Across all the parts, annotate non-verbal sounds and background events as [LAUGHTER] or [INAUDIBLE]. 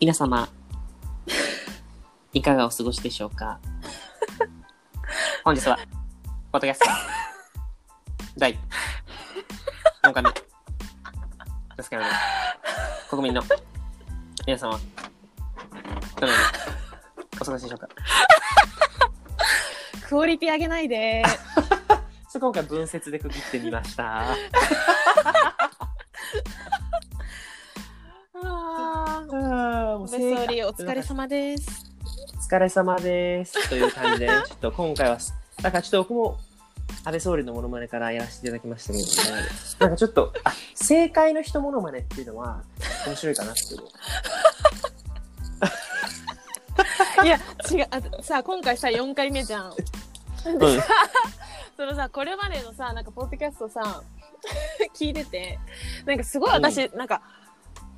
皆様、いかがお過ごしでしょうか？本日は、ポッドキャスト、第4回目ですけれども、国民の皆様、どのようにお過ごしでしょうか？クオリティ上げないで。[LAUGHS] そう今回分節で区切ってみました。疲れ様です。お疲れ様です。という感じで、[LAUGHS] ちょっと今回は、だからちょっと僕も安倍総理のモノマネからやらせていただきましたけどね、[LAUGHS] なんかちょっと、あ、正解の人モノマネっていうのは面白いかなっていう。[LAUGHS] いや、違う、あさ、今回さ、4回目じゃん。うんそのさ、これまでのさ、なんか、ポッドキャストさ、聞いてて、なんかすごい私、なんか、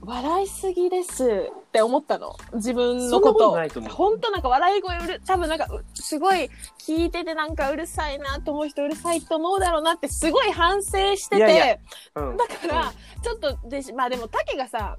笑いすぎです。って思ったの。自分のこと。本当なんか笑い声うる、多分なんか、うすごい聞いててなんかうるさいなと思う人うるさいと思うだろうなってすごい反省してて、いやいや。うん。だから、ちょっとでし、まあでも、タケがさ、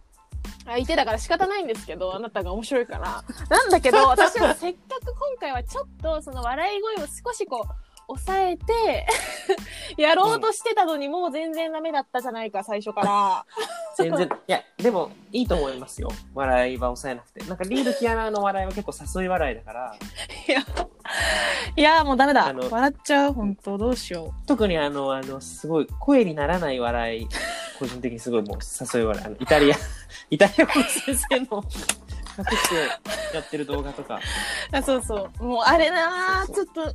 相手だから仕方ないんですけど、あなたが面白いから。なんだけど、私もせっかく今回はちょっと、その笑い声を少しこう、抑えて、[LAUGHS] やろうとしてたのにもう全然ダメだったじゃないか、最初から。[LAUGHS] 全然、いや、でもいいと思いますよ。笑いは抑えなくて。なんかリードキアナの笑いは結構誘い笑いだから、いや、いや、もうダメだ笑っちゃう、本当どうしよ特にあの、あの、すごい声にならない笑い、個人的にすごいもう誘い笑い。あの、イタリア、[LAUGHS] イタリア語の先生の隠してやってる動画とか、う。あそうそう。もうあれなちょっと、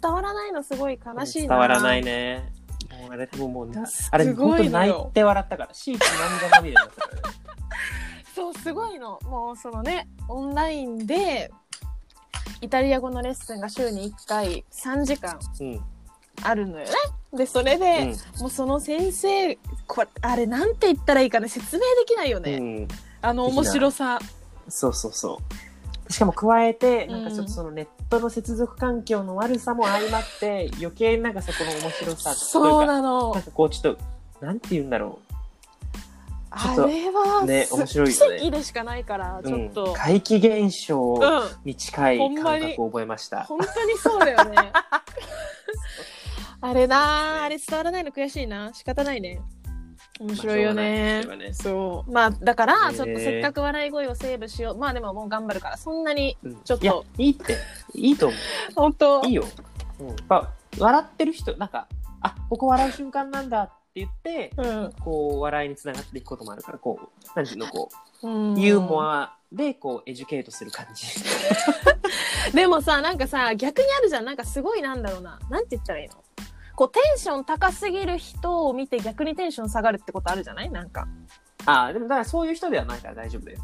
伝わらないのすごい悲しいな伝わらないね。もうあれでももうあれ本当に泣いて笑ったから、シーツ涙まみれになったからね。そう、すごいの。もうそのね、オンラインで、イタリア語のレッスンが週に1回3時間うん。あるのよね。で、それで、もうその先生、これ、あれなんて言ったらいいかね、説明できないようん。ね。うん。あの面白さ。そうそうそう。しかも加えて、うんなんかちょっとそのネットの接続環境の悪さも相まって、余計なんかそこの面白さそうなのなん。かこうちょっと、なんて言うんだろちょあれは、ねす面白いよね奇跡でしかないから、う。ちょっと。うん、怪奇現象うん。に近い感覚を覚えました。本当にそうだよね。[LAUGHS] あれなあれ伝わらないの悔しいな。仕方ないね。面白いよね。そう。まあ、だから、ちょっとせっかく笑い声をセーブしよう。まあでももう頑張るから、そんなに、うんちょっといや、いいって。いいと思 [LAUGHS] 本当う。いいよ。うん。やっぱ、笑ってる人、なんか、あ、ここ笑う瞬間なんだって言って、うんこう、笑いにつながっていくこともあるから、こう、なんていうの、こうん。う、ユーモアで、こう、エデュケートする感じ。[LAUGHS] でもさ、なんかさ、逆にあるじゃん。なんかすごいなんだろうな。なんて言ったらいいの？こう、テンション高すぎる人を見て逆にテンション下がるってことあるじゃない？なんか。ああ、でも、だからそういう人ではないから大丈夫だよ。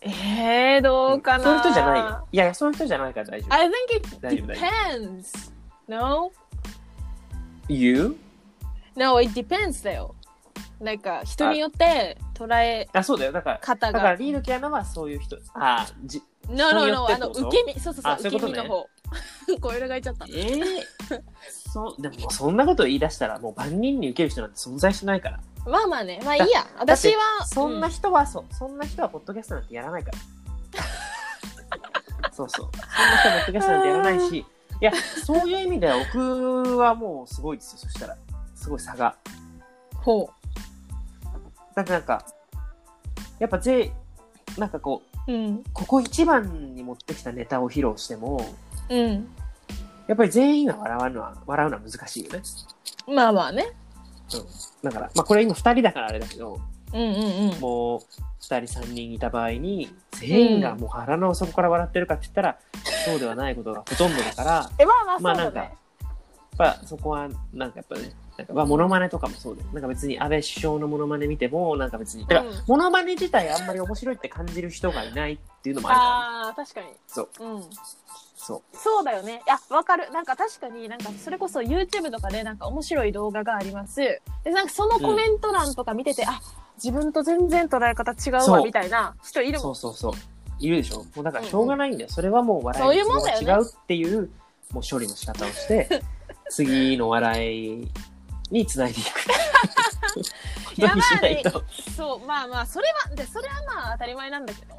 えー、どうかな、そういう人じゃないよ。いやそういう人じゃないから大丈夫。I think it 大丈夫大丈 depends. No? You? No, it depends だよ。なんか、人によって捉えあ、そうだよ。だから、方だからが。リードキアナはそういう人。ああ、じ、No, 人 no, によ no. あの、ってってこと？受け身。そうそうそう。あそういうことね受け身の方。こういうのがいちゃった。ええそう、でもそんなこと言い出したらもう万人に受ける人なんて存在しないから。まあまあね。まあいいや。私は。そんなう人は、そう、そんな人はポッドキャストなんてやらないから。[LAUGHS] そうそう。そんな人はポッドキャストなんてやらないし、いや、そういう意味では僕はもうすごいですよ。そしたら。すごい差が。ほだってなんか、やっぱぜ、なんかこう、う。うん。ここ一番に持ってきたネタを披露しても、うん。やっぱり全員が笑うのは、笑うのは難しいよね。まあまあね。だから、まあこれ今二人だからあれだけど、うんうんうん。もう二人三人いた場合に、全員がもう腹の底から笑ってるかって言ったら、そうではないことがほとんどだから、[LAUGHS] え、まあまあまあなんかやっぱそこは、なんかやっぱね、なんかまあモノマネとかもそうだよ。なんか別に安倍首相のモノマネ見ても、なんか別に、だからうんモノマネ自体あんまり面白いって感じる人がいないっていうのもあるから、ああ、確かに。そう。うん。そそうだよね。いや、わかる。なんか確かになんかそれこそ YouTube とかでなんか面白い動画があります。で、なんかそのコメント欄とか見てて、あ、自分と全然捉え方違うわみたいな人いうるもん。そうそうそう。いるでしょ？もうだからしょうがないんだよ。それはもう笑いそういうもんだよねが違うっていう、もう処理の仕方をして、[LAUGHS] 次の笑いにつないでいく。ことにしないと。そう、まあまあ、それは、で、それはまあ当たり前なんだけど、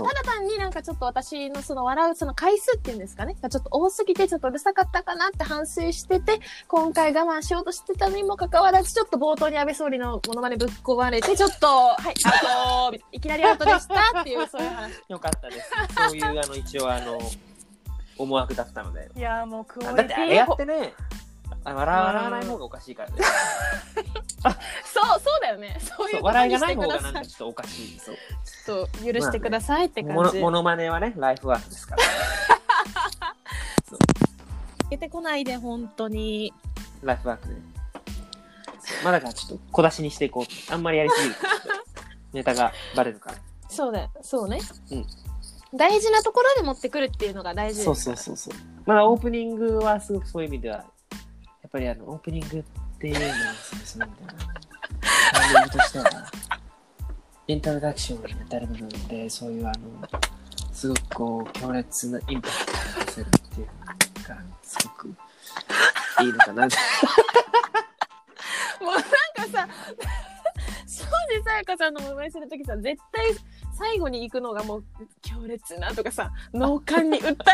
まあ、ただ単になんかちょっと私のその笑うその回数っていうんですかね、がちょっと多すぎてちょっとうるさかったかなって反省してて、今回我慢しようとしてたにもかかわらず、ちょっと冒頭に安倍総理のモノマネぶっ壊れて、ちょっと、はい、アウトいきなりアウトでしたっていう、そういう話。よかったです。そういう、あの、一応、あの、思惑だったので。いやーもうクオだってあれやってね、あ笑笑わない方がおかしいからね。[LAUGHS] そう、そうだよね。そういそううこと笑いがないて。方がなんかちょっとおかしい。そう。ちょっと許してくださいっても感じ。のモノマネはね、ライフワークですから。[LAUGHS] 出てこないで、本当に。ライフワークで。まあだからちょっと小出しにしていこう。あんまりやりすぎるとちょっとネタがバレるから。そうだよ、そうね。うん大事なところで持ってくるっていうのが大事ですそう。そうそうそう。まあオープニングはすごくそういう意味では、ぱりあの、オープニングっていうのはそうですね、みたいな。[LAUGHS] タイミングとしては、イントロダクションに当たる部分で、そういうあの、すごくこう、強烈なインパクトを出せるっていうのが、すごくいいのかなって。[LAUGHS] もうなんかさ、[LAUGHS] 庄司さやかさんのお祝いするときさ、絶対最後に行くのがもう強烈なとかさ、脳幹に訴えるとか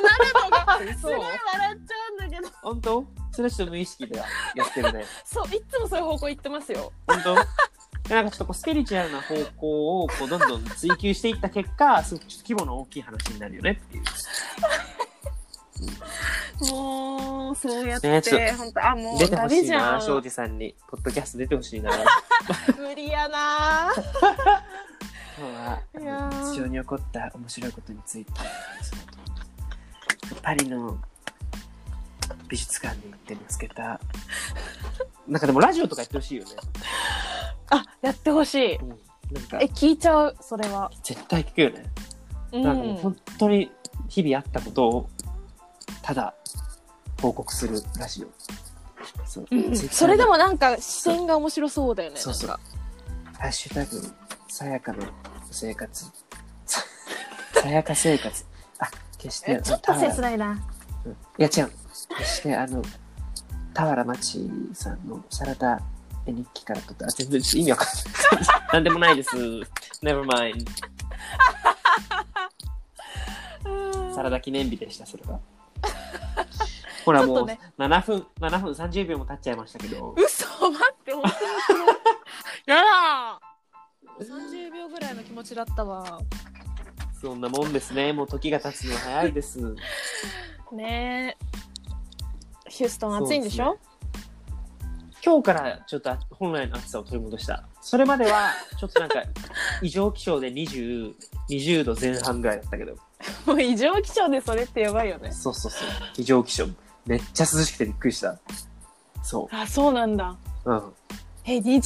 なるのが、すごい笑っちゃうんだけど、本当？それはちょっと無意識ではやってるね。[LAUGHS] そう、いつもそういう方向行ってますよ。本当？でなんかちょっとこうスピリチュアルな方向をこうどんどん追求していった結果、すごくちょっと規模の大きい話になるよねっていう。もう、そうやって、ねちょっ本当あ、もう出てほしいな、ん。庄司さんに。ポッドキャスト出てほしいな。無理やな今日はいやー日常に起こった面白いことについて、パリの美術館に行って見つけた。なんかでもラジオとかやってほしいよね。あ、やってほしい。うん、なんかえ、聞いちゃう、それは。絶対聞くよね。うなんかもう本当に日々あったことをただ報告するラジオ。そう。うん、それでもなんか視点が面白そうだよね。そうそうハッシュタグ、さやかの生活。ささやか生活。あ、決してえ、[LAUGHS] ちょっと切い。ないな。うんいや違う。決してあの、俵町さんのサラダ絵日記から撮った、あ全然意味わかんない。なんでもないです。never mind. [LAUGHS] サラダ記念日でした、それは。ほらもうちょっとね7分、7分30秒も経っちゃいましたけど、嘘待って、本当に。やだ30秒ぐらいの気持ちだったわ。そんなもんですね。もう時が経つのは早いです。ねえ。ヒューストン暑いんでしょ？今日からちょっと本来の暑さを取り戻した。それまでは、ちょっとなんか、[LAUGHS] 異常気象で20、20度前半ぐらいだったけど、もう異常気象でそれってやばいよね。そうそうそう。異常気象。めっちゃ涼しくてびっくりした。そあ、そうなんだ。う。うん。え、20、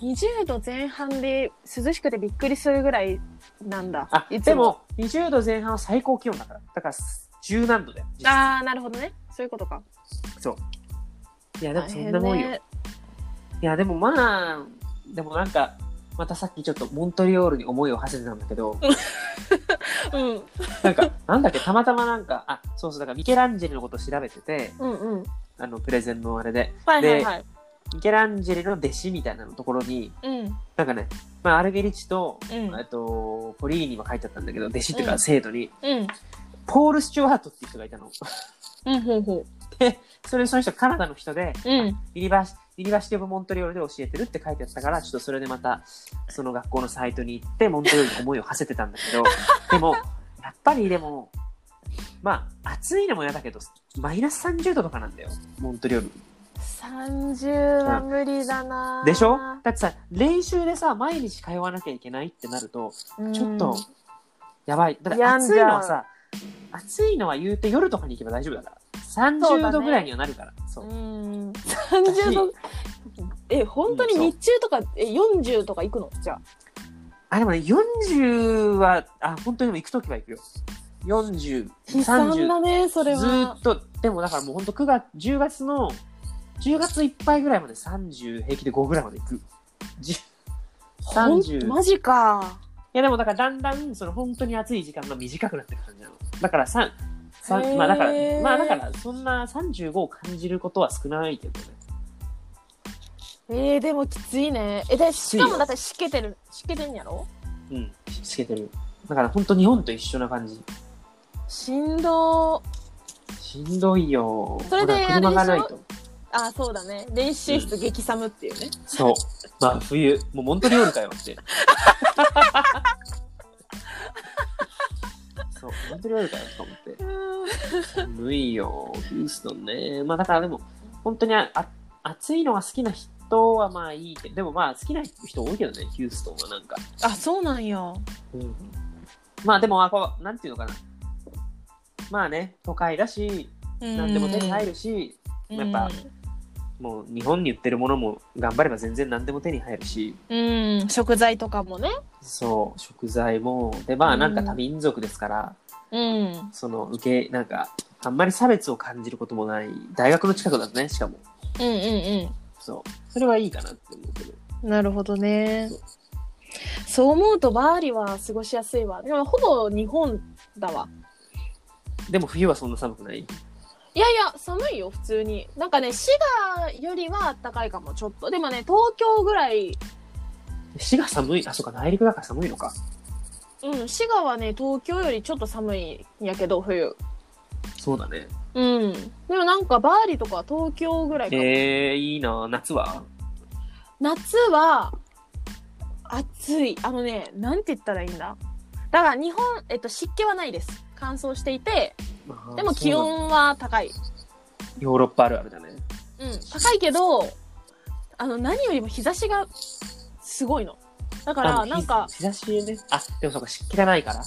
20度前半で涼しくてびっくりするぐらいなんだ。あ、いつでも、20度前半は最高気温だから。だから、10何度だよ。あー、なるほどね。そういうことか。そう。いや、でもそんなもんよ。ね。いや、でもまあ、でもなんか、またさっきちょっとモントリオールに思いを馳せてたんだけど、[LAUGHS] うん。なんか、なんだっけ、たまたまなんか、あ、そうそう、だからミケランジェリのことを調べてて、うんうん。あの、プレゼンのあれで、はいはいはい。ミケランジェリの弟子みたいなのところに、うん。なんかね、まあ、アルゲリッチと、うんえっと、ポリーニは書いてあったんだけど、弟子っていうかうん生徒に、うん。ポール・スチュワートっていう人がいたの。うん、ほうほで、それ、その人カナダの人で、う。うん。Universi University of Montreal で教えてるって書いてあったから、ちょっとそれでまた、その学校のサイトに行って、モントリオールに思いを馳せてたんだけど、[LAUGHS] でも、やっぱりでも、まあ、暑いのも嫌だけど、マイナス30度とかなんだよ、モントリオール。30は無理だな、でしょ？だってさ、練習でさ、毎日通わなきゃいけないってなると、うんちょっと、やばい。だって暑病んじゃういのはさ、暑いのは言うて夜とかに行けば大丈夫だから。そうだね30度ぐらいにはなるから。そうう。ん。30度。え、本当に日中とか、え、40とか行くの？じゃあ。あ、でもね、40は、あ、本当にでも行くときは行くよ。40、悲惨30。だね、それは。ずーっと、でもだからもう本当9月、10月の、10月いっぱいぐらいまで30平気で5ぐらいまで行く。10ほん30。いマジか。やでもだからだんだん、その本当に暑い時間が短くなってくる感じなの。だからさ、さへーまあだから、まあだから、そんな35を感じることは少ないけどね。えー、でもきついね。え、で、しかもだって湿気てる、湿気てんやろ？うん、しけてる。だから本当日本と一緒な感じ。しんどしんどいよ。それでがないと。あそうだね練習室激寒っていうね、そう。まあ冬、もうモントリオールかよって。[LAUGHS] そう、モントリオールかよと思って。寒いよ、ヒューストンね。まあだからでも、本当にああ暑いのが好きな人はまあいいけど、でもまあ好きな人多いけどね、ヒューストンはなんか。あそうなんやうん、まあでも、あこう、なんていうのかな。まあね、都会だし、何でも手に入るし、やっぱもう日本に売ってるものも頑張れば全然何でも手に入るし、うん、うん、食材とかもね。そう、食材も、で、まあなんか多民族ですから、うん。その受け、なんか、あんまり差別を感じることもない、大学の近くだとね、しかも。うんうんそう。それはいいかなって思うけど。うんなるほどね。そう。そう思うとバーリは過ごしやすいわ。でもほぼ日本だわ。でも冬はそんな寒くない？いやいや寒いよ普通に。なんかね滋賀よりは暖かいかもちょっと。でもね東京ぐらい。滋賀寒い、あ、そうか、内陸だから寒いのか。うん滋賀はね東京よりちょっと寒いんやけど冬。そうだね。うん。でもなんかバーリとかは東京ぐらいかも、えー、いいな夏は？夏は暑い。あのねなんて言ったらいいんだ？だから日本、えっと、湿気はないです。乾燥していてでも気温は高い。ヨーロッパあるあるだね。うん高いけどあの何よりも日差しがすごいのだかあらなんか日日差しね。あ、でもそうか、湿気がないから。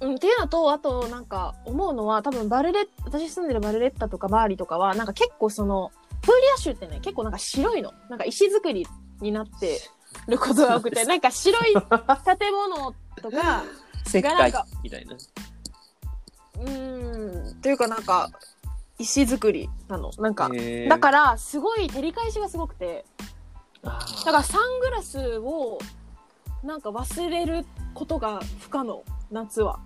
うん、っていうのとあとなんか思うのは多分バルレッ私住んでるバルレッタとかバーリとかはなんか結構そのプーリア州ってね結構なんか白いのなんか石造りになってることが多くてなんか白い建物とか [LAUGHS] 石灰みたいな。うーんというかなんか石造りなのなんか、だからすごい照り返しがすごくてだからサングラスをなんか忘れることが不可能夏は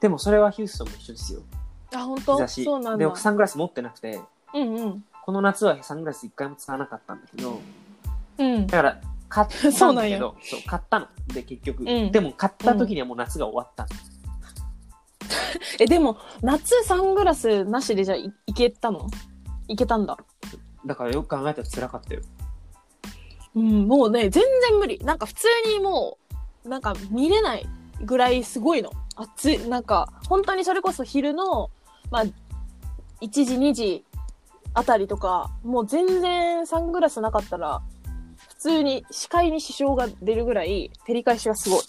でもそれはヒューストンも一緒ですよ。あ本当？日差し。そうなんだで、僕サングラス持ってなくて、うんうんこの夏はサングラス一回も使わなかったんだけど、うんだから、買ったそうんなんやだけど、[LAUGHS] そう買ったの。で、結局。んでも、買った時にはもう夏が終わったの。[LAUGHS] え、でも、夏サングラスなしでじゃあいいけたの？いけたんだ。だからよく考えたら辛かったよ。うん、もうね、全然無理。なんか普通にもう、なんか見れないぐらいすごいの。暑い。なんか、本当にそれこそ昼の、まあ、1時、2時あたりとか、もう全然サングラスなかったら、普通に視界に支障が出るぐらい照り返しがすごい。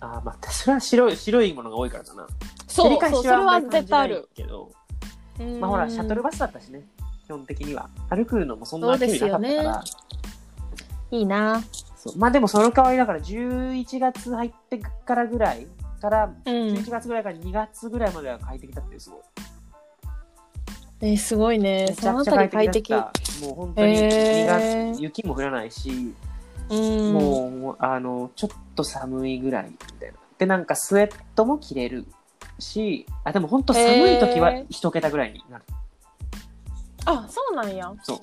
ああ、まあ、それは白い、白いものが多いからだな。そう、照り返そう、それは絶対ある。けど、うんまあほら、シャトルバスだったしね。基本的には。歩くのもそんな距離なかったから。よいいなそうまあでもその代わりだから11月入ってからぐらいから、うん。11月ぐらいから2月ぐらいまでは快適だったよ、すごい。えーすごいね。めちゃくちゃそのあたり快快適適。だった。もう本当にへ2ー月、雪も降らないし、うん。もう、あの、ちょっと寒いぐらいみたいな。で、なんかスウェットも着れるし、あ、でも本当寒い時はへー一桁ぐらいになる。あ、そうなんや。そう。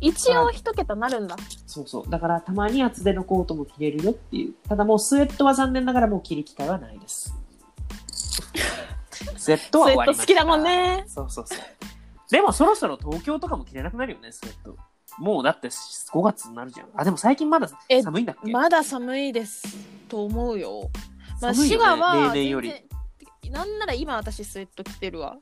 一応一桁なるんだ。そうそう。だからたまに厚手のコートも着れるよっていう。ただもうスウェットは残念ながらもう着る機会はないです。[LAUGHS] スウェットは終わりました。スウェット好きだもんねそうそうそう。でもそろそろ東京とかも着れなくなるよね、スウェット。もうだって5月になるじゃん。あ、でも最近まだえ寒いんだっけ？まだ寒いです。と思うよ。まあ、寒いよね滋賀は、例年より全然なんなら今私スウェット着てるわ。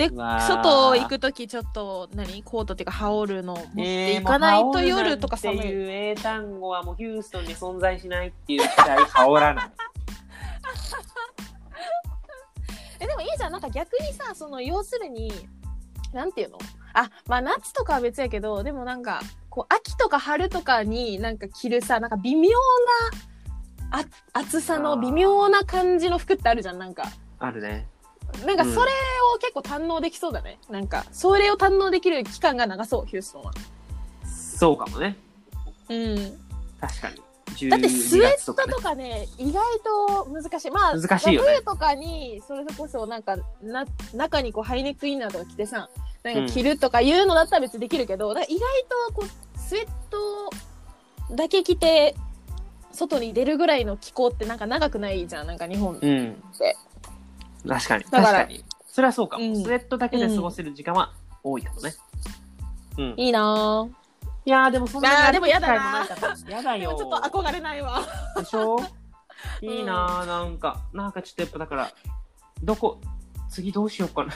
で、外行くときちょっと、何？コートっていうか羽織るの持っていかないと夜とか寒い。っていう英単語はもうヒューストンに存在しないっていうくらい羽織らない。[LAUGHS] え、でもいいじゃん。なんか逆にさ、その、要するに、なんていうの？あ、まあ夏とかは別やけど、でもなんか、こう、秋とか春とかになんか着るさ、なんか微妙な、あ、厚さの微妙な感じの服ってあるじゃん、なんか。あるね。なんかそれを結構堪能できそうだね。なんか、それを堪能できる期間が長そう、ヒューストンは。そうかもね。うん。確かに。だってスウェット12月かねとかね、意外と難しい。まあ、難しいよね冬とかに、それこそなんか、な、中にこうハイネックインナーとか着てさ、なんか着るとかいうのだったら別にできるけど、だから意外とこう、スウェットだけ着て、外に出るぐらいの気候ってなんか長くないじゃんなんか日本うん。で確かに。だから確かに。それはそうかも。うんスウェットだけで過ごせる時間は多いかもね。うん。いいなぁいやーでもそんなにあーでもやだな機会もないからやだよでもちょっと憧れないわでしょ？いいなーなんか、なんかちょっとやっぱだから、どこ、次どうしようかな。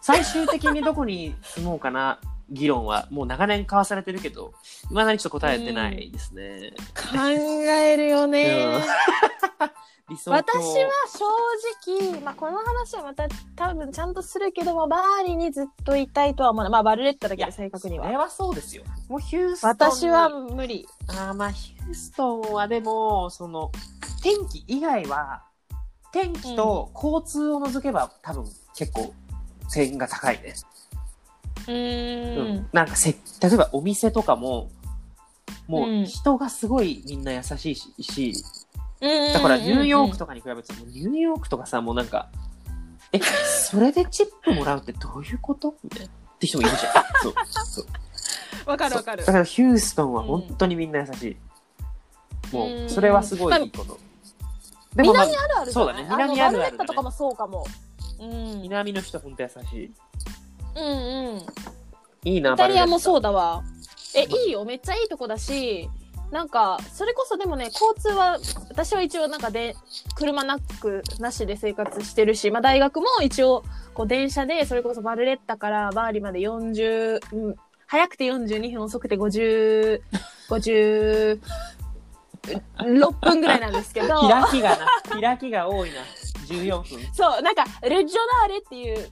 最終的にどこに住もうかな、議論はもう長年交わされてるけど、いまだにちょっと答えてないですね。考えるよね理想郷。私は正直、まあ、この話はまた多分ちゃんとするけどもバーリにずっといたいとは思わない。まあバルレッタだけで正確には。それはそうですよ。もうヒューストンに。私は無理。あーまあ、ヒューストンはでも、その、天気以外は、天気と交通を除けば、多分結構、制限が高いね。うーん。なんかせ、例えばお店とかも、もうん。う人がすごいみんな優しいし、しだだからニューヨークとかに比べても、ニューヨークとかさ、もうなんか、え、それでチップもらうってどういうこと？みたいな。って人もいるじゃん。そう。そうわかるわかるだからヒューストンは本当にみんな優しい。もう、それはすごいいいこと。でも、まあ南あるあるそうだね南あるあるだねルレッタとかもそうかもうん南の人本当優しい。うんうんいいな、イタリアもう。そうだわえいいよめっちゃいいとこだしなんかそれこそでもね交通は私は一応なんかで車なくなしで生活してるし、まあ、大学も一応こう電車でそれこそバルレッタからバーリまで40、うん、早くて42分遅くて50 56分ぐらいなんですけど [LAUGHS] 開きがな、開きが多いな。14分。そうなんかレジョナーレっていう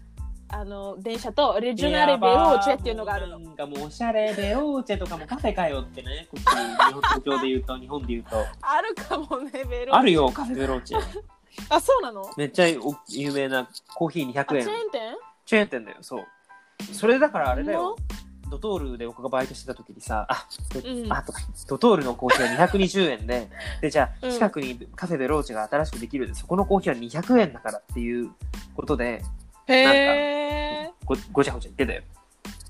あの電車とレジョナーレベローチェっていうのがあるのなんかもうおしゃれベローチェとかもカフェかよってね、こっち、日本東京で言うと、日本で言うと。あるかもねベローチェあるよ、カフェベローチェ。あそうなのめっちゃ有名なコーヒー200円チェー。ン店チェーン店だよ、そう。それだからあれだよ。ドトールで僕がバイトしてた時にさ、あ、うんあと、ドトールのコーヒーは220円で、で、じゃあ、近くにカフェベローチェが新しくできるで、そこのコーヒーは200円だからっていうことで、へえごごちゃごちゃ言ってたよ。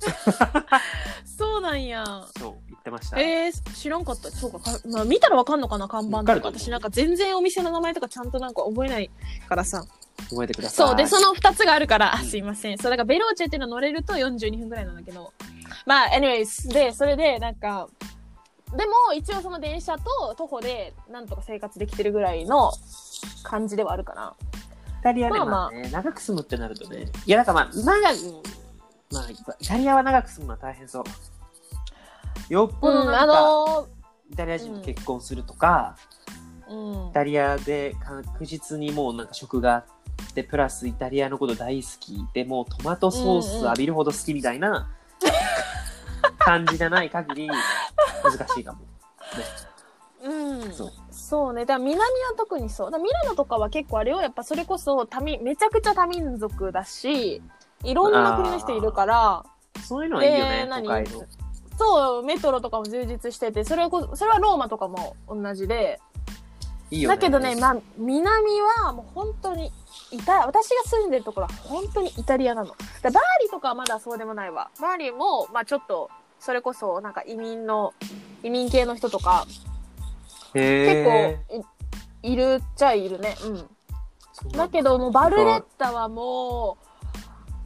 [LAUGHS] そうなんや。そう、言ってました。えー、知らんかった。そうかか、まあ、見たらわかんのかな看板とか。私なんか全然お店の名前とかちゃんとなんか覚えないからさ。覚えてください。そうでその2つがあるから。すいません。そうだからベローチェっていうの乗れると42分ぐらいなんだけど。まあ anyways でそれでなんかでも一応その電車と徒歩でなんとか生活できてるぐらいの感じではあるかな。イタリアね、まあまあまあね、長く住むってなるとね。いや、だからまあ、長く、まあ、イタリアは長く住むのは大変そう。よっぽうんあどなんか、のイタリア人と結婚するとか、ーうんイタリアで確実にもうなんか食があって、プラスイタリアのこと大好きで、もうトマトソース浴びるほど好きみたいな [LAUGHS] 感じじゃない限り、難しいかも。うんそうそうね。だから南は特にそう。だからミラノとかは結構あれよ。やっぱそれこそ多民、めちゃくちゃ多民族だし、いろんな国の人いるから、そういうのはいいよねで、何？都会の。そう、メトロとかも充実してて、それこそ、それはローマとかも同じで、いいよね。だけどね、まあ、南はもう本当に、イタ、私が住んでるところは本当にイタリアなの。だからバーリとかはまだそうでもないわ。バーリも、まあちょっと、それこそなんか移民の、移民系の人とか、へ結構い、いるっちゃいるね。うん。構だけどもうバルレッタはも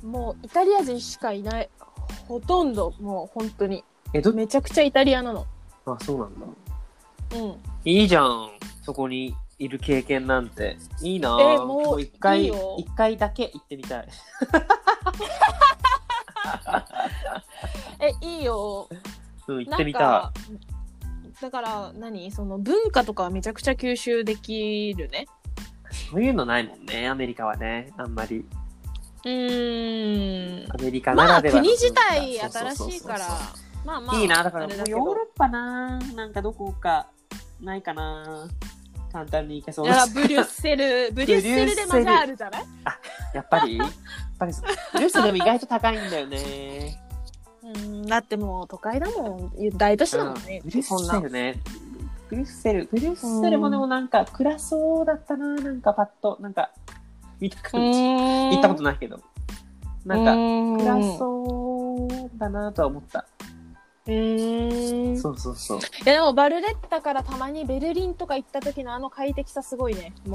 うもうイタリア人しかいないほとんどもう本当にえ、ど、めちゃくちゃイタリアなのあ、そうなんだ。うんいいじゃん。そこにいる経験なんて。いいなえもう一回、いいよ一回だけ行ってみたい。[LAUGHS] えいいようん、行ってみたかだから何？その文化とかはめちゃくちゃ吸収できるねい。そういうのないもんね、アメリカはね。あんまり。うーんアメリカなまあらではの国自体新しいからまあまあいいな、だからヨーロッパな、なんかどこかないかな。簡単に行けそうだブリュッセル [LAUGHS] ブリュッセルでマジあるじゃない？やっぱり？やっぱりブリュッセルでも意外と高いんだよね。うんだってもう都会だもん大都市だもんね、ブリュそんなッセルね。ブリュッセル、ブリュッセルもでもなんか暗そうだったな、なんかパッと、なんか、見た感じ。行行ったことないけど。なんか、暗うそうだなとは思った。へーいそうそうそう。やでもバルレッタからたまにベルリンとか行った時のあの快適さすごいね。もう。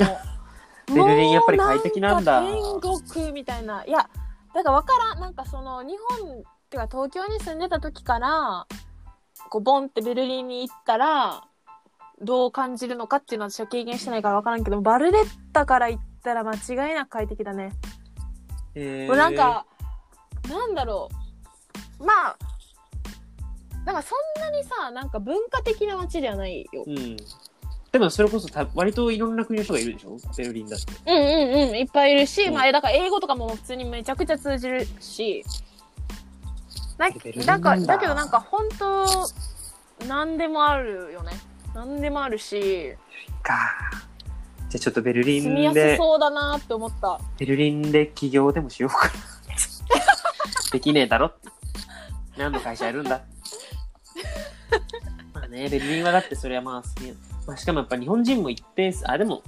[LAUGHS] ベルリンやっぱり快適なんだ天国みたいな。いや、だからわからん。なんかその日本、ってか東京に住んでた時から、こうボンってベルリンに行ったら、どう感じるのかっていうのは私は経験してないからわからんけど、バルレッタから行ったら間違いなく快適だね。えもうなんか、なんだろう。まあ、なんかそんなにさ、なんか文化的な街ではないよ。うん。でもそれこそた割といろんな国の人がいるでしょ？ベルリンだって。うんうんうん、いっぱいいるし、うんまあ、だから英語とかも普通にめちゃくちゃ通じるし、なベルリンだかだだけどなんか本当、なんでもあるよね。なんでもあるし、か。じゃあちょっとベルリ住みやンですそうだなって思った。ベルリンで起業でもしようかな。できねえだろって。何の会社やるんだ [LAUGHS] まあね、ベルリンはだってそれはまあ好きやまあしかもやっぱ日本人も一定数、あ、でも、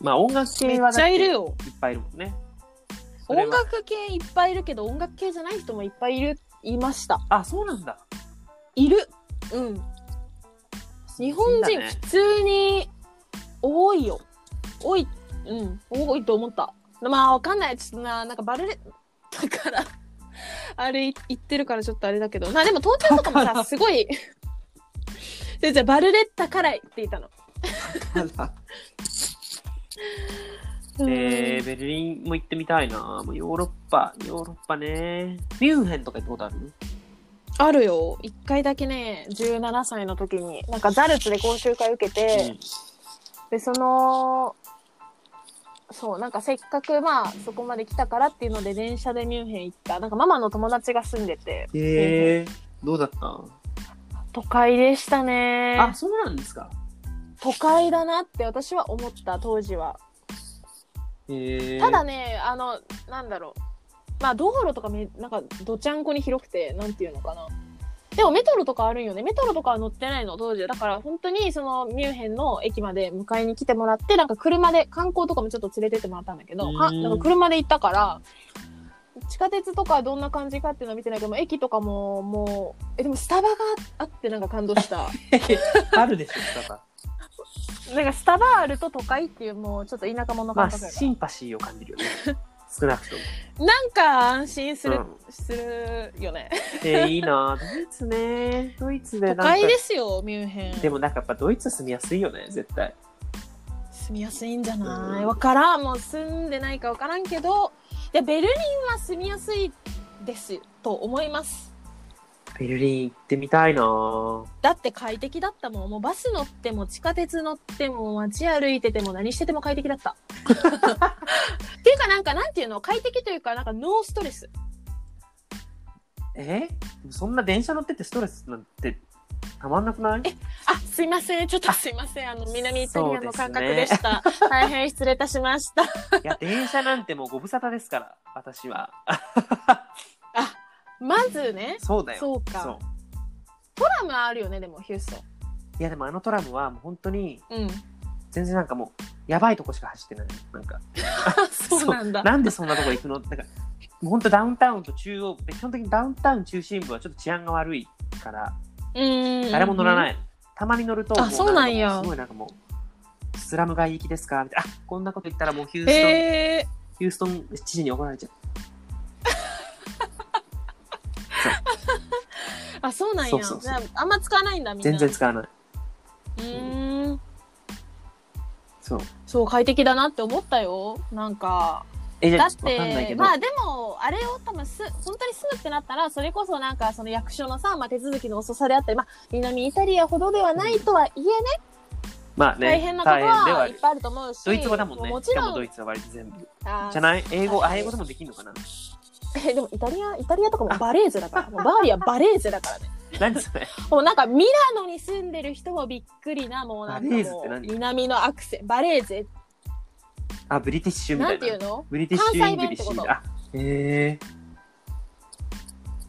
まあ音楽めっち系はだっていっゃいるよ。ぱいいるもんね。音楽系いっぱいいるけど、音楽系じゃない人もいっぱいいる、いました。あ、そうなんだ。いる。うん。日本人ね普通に多いよ。多い、うん、多いと思った。まあわかんない。ちょっとな、なんかバルレ、だから、[LAUGHS] あれ言ってるからちょっとあれだけど。まあでも東京とかもさ、すごい、[LAUGHS] じゃじゃバルレッタから言っていたの。うんえー、ベルリンも行ってみたいな。もうヨーロッパ、ヨーロッパね。ミュンヘンとか行ったことある？あるよ。一回だけね、17歳の時に、なんかザルツで講習会受けて、で、その、そう、なんかせっかくまあそこまで来たからっていうので電車でミュンヘン行った。なんかママの友達が住んでて、えー、どうだった？都会でしたね。あ、そうなんですか。都会だなって私は思った当時は。えー、ただね、あの、なんだろう。まあ道路とかめ、なんかどちゃんこに広くて、なんていうのかな。でもメトロとかあるんよね。メトロとかは乗ってないの、当時。だから本当にそのミュンヘンの駅まで迎えに来てもらって、なんか車で、観光とかもちょっと連れてってもらったんだけど、かうんなんか車で行ったから、地下鉄とかどんな感じかっていうのは見てないけども、駅とかももう、え、でもスタバがあってなんか感動した。[LAUGHS] あるでしょ、だから。なんかスタバあると都会っていうもうちょっと田舎者感覚だからシンパシーを感じるよね。[LAUGHS] 少なくとも。なんか安心する、うんするよね。えー、いいなドイツね。ドイツでなんか。都会ですよ、ミュンヘン。でもなんかやっぱドイツ住みやすいよね、絶対。住みやすいんじゃなうんいわからん。もう住んでないかわからんけど、いや、ベルリンは住みやすいですと思います。ベルリン行ってみたいなだって快適だったもん。もうバス乗っても地下鉄乗っても街歩いてても何してても快適だった。っていうかなんかなんていうの？快適というかなんかノーストレス。え？そんな電車乗っててストレスなんてたまんなくない？あ、すいません。ちょっとすいません。あの、南イタリアの感覚でした。大変失礼いたしました。いや、電車なんてもうご無沙汰ですから、私は。まずね、そうだよ。そうかそうトラムあるよね、でも、ヒューストン。いや、でもあのトラムはもう本当に、うん。全然なんかもう、やばいとこしか走ってない。なんか。[LAUGHS] そうなんだ。なんでそんなとこ行くの？なんか、もう本当ダウンタウンと中央、で基本的にダウンタウン中心部はちょっと治安が悪いから、うん。誰も乗らないい。たまに乗ると、あもそうなんやすごいなんかもう、スラム街行きですか？みたいな。あ、こんなこと言ったらもうヒューストン、へえ。ヒューストン知事に怒られちゃう。あ、そうなんや。そうそうそうじゃああんま使わないんだ、みんな。全然使わない。うーん。そう。そう、快適だなって思ったよ。なんか。え、じゃあだっちょっかんないて、けど、まあでも、あれを多分す、本当に住むってなったら、それこそなんか、その役所のさ、まあ手続きの遅さであったり、まあ、南イタリアほどではないとはいえね、まあね、大変なこと大変ではあるはいっぱいあると思うし。ドイツ語だもんね。もちろんしかもドイ、ツは割と全部。あーじゃない？英語、あ、英語でもできんのかな？え、でもイタリア、イタリアとかもバレーゼだから。もうバーリアバレーゼだからね。何それ？[LAUGHS] もうなんかミラノに住んでる人もびっくりな、もうなんかバレーゼっもうて何？南のアクセンバレーゼあ、ブリティッシュみたないんてな。いうの？ブリティッシュイングリッシュみたいな。あ、え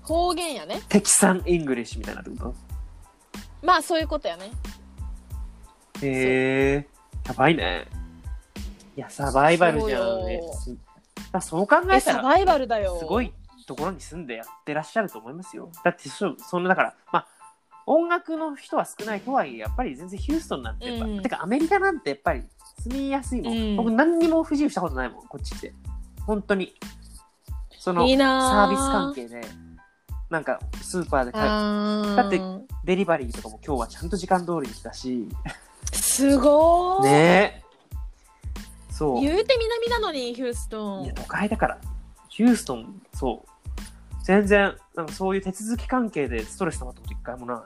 ー、方言やね。テキサンイングリッシュみたいなってこと？まあそういうことやね。へえー、やばいね。いや、サバイバルじゃんねそうよ。すあそう考え、えたら、サバイバルだよ。すごいところに住んでやってらっしゃると思いますよ。だってそ、そのだから、まあ、音楽の人は少ないとはいえ、やっぱり全然ヒューストンなんてやっぱ、うんてかアメリカなんてやっぱり住みやすいもん。うん僕何にも不自由したことないもん、こっちって。本当に。そのサービス関係で、なんかスーパーで買うあだってーデリバリーとかも今日はちゃんと時間通りに来たし、すごーい。ねえ。そう。言うて南なのに、ヒューストンいや、。都会だから。ヒューストン、そう。全然、なんかそういう手続き関係でストレス溜まったこと一回もない。